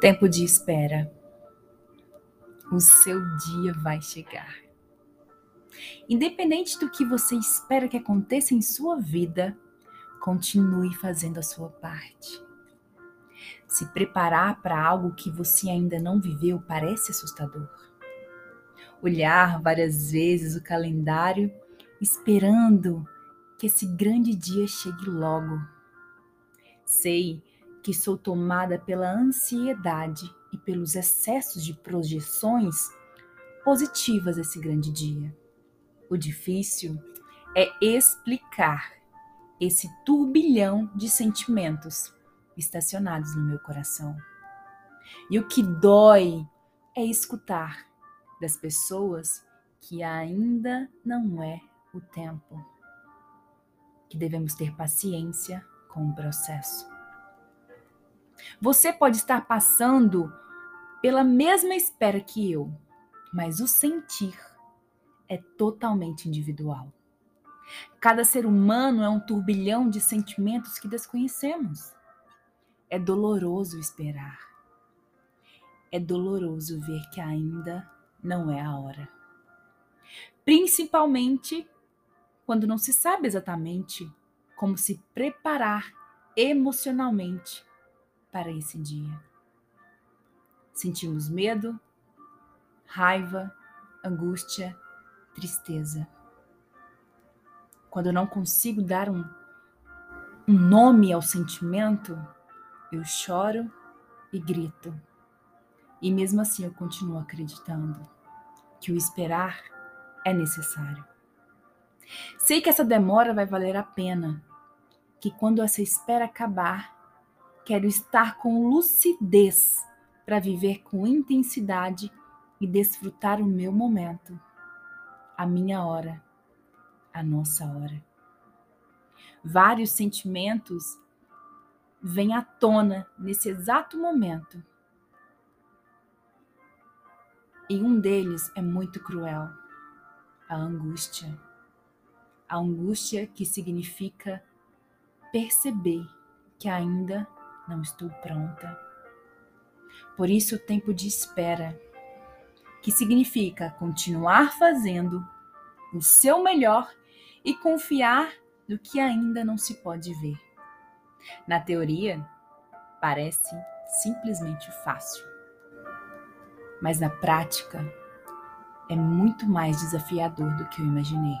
Tempo de espera. O seu dia vai chegar. Independente do que você espera que aconteça em sua vida, continue fazendo a sua parte. Se preparar para algo que você ainda não viveu parece assustador. Olhar várias vezes o calendário esperando que esse grande dia chegue logo. Sei que sou tomada pela ansiedade e pelos excessos de projeções positivas esse grande dia. O difícil é explicar esse turbilhão de sentimentos estacionados no meu coração. E o que dói é escutar das pessoas que ainda não é o tempo, que devemos ter paciência com o processo. Você pode estar passando pela mesma espera que eu, mas o sentir é totalmente individual. Cada ser humano é um turbilhão de sentimentos que desconhecemos. É doloroso esperar. É doloroso ver que ainda não é a hora. Principalmente quando não se sabe exatamente como se preparar emocionalmente para esse dia. Sentimos medo, raiva, angústia, tristeza. Quando eu não consigo dar um, um nome ao sentimento, eu choro e grito. E mesmo assim eu continuo acreditando que o esperar é necessário. Sei que essa demora vai valer a pena, que quando essa espera acabar, Quero estar com lucidez para viver com intensidade e desfrutar o meu momento, a minha hora, a nossa hora. Vários sentimentos vêm à tona nesse exato momento. E um deles é muito cruel: a angústia. A angústia que significa perceber que ainda não estou pronta. Por isso, o tempo de espera, que significa continuar fazendo o seu melhor e confiar no que ainda não se pode ver. Na teoria, parece simplesmente fácil. Mas na prática, é muito mais desafiador do que eu imaginei.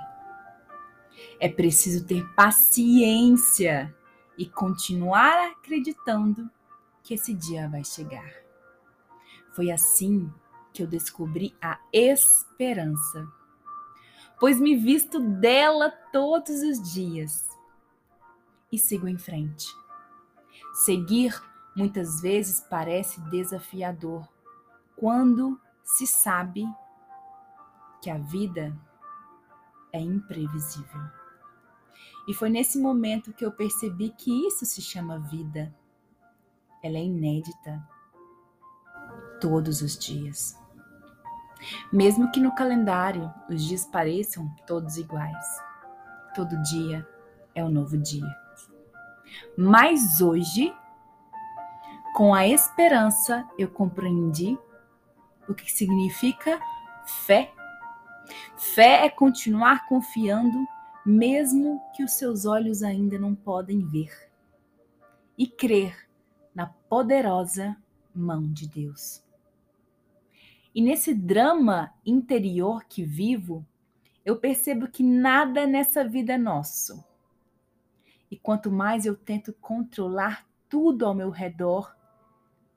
É preciso ter paciência e continuar acreditando que esse dia vai chegar. Foi assim que eu descobri a esperança, pois me visto dela todos os dias e sigo em frente. Seguir muitas vezes parece desafiador quando se sabe que a vida é imprevisível. E foi nesse momento que eu percebi que isso se chama vida. Ela é inédita. Todos os dias. Mesmo que no calendário os dias pareçam todos iguais. Todo dia é um novo dia. Mas hoje, com a esperança, eu compreendi o que significa fé. Fé é continuar confiando mesmo que os seus olhos ainda não podem ver, e crer na poderosa mão de Deus. E nesse drama interior que vivo, eu percebo que nada nessa vida é nosso. E quanto mais eu tento controlar tudo ao meu redor,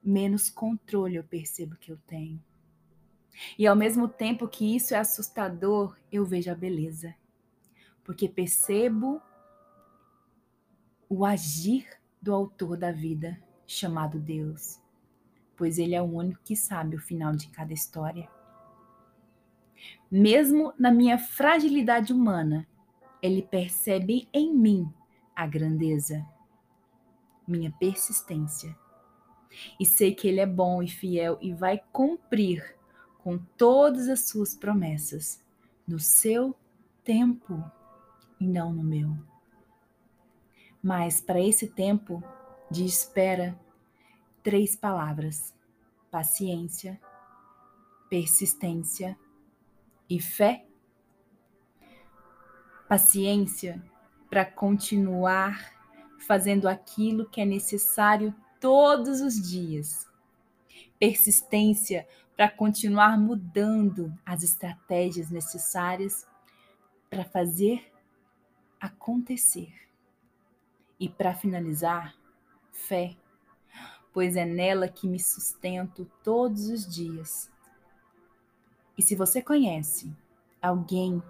menos controle eu percebo que eu tenho. E ao mesmo tempo que isso é assustador, eu vejo a beleza porque percebo o agir do autor da vida, chamado Deus, pois ele é o único que sabe o final de cada história. Mesmo na minha fragilidade humana, ele percebe em mim a grandeza, minha persistência. E sei que ele é bom e fiel e vai cumprir com todas as suas promessas no seu tempo e não no meu. Mas para esse tempo de espera, três palavras paciência, persistência e fé. Paciência para continuar fazendo aquilo que é necessário todos os dias. Persistência para continuar mudando as estratégias necessárias para fazer acontecer. E para finalizar, fé, pois é nela que me sustento todos os dias. E se você conhece alguém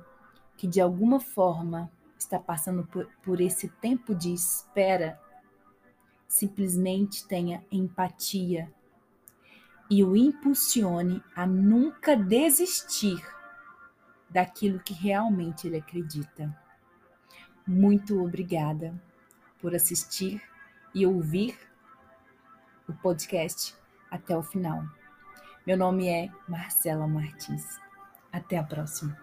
que de alguma forma está passando por, por esse tempo de espera, simplesmente tenha empatia e o impulsione a nunca desistir daquilo que realmente ele acredita. Muito obrigada por assistir e ouvir o podcast até o final. Meu nome é Marcela Martins. Até a próxima.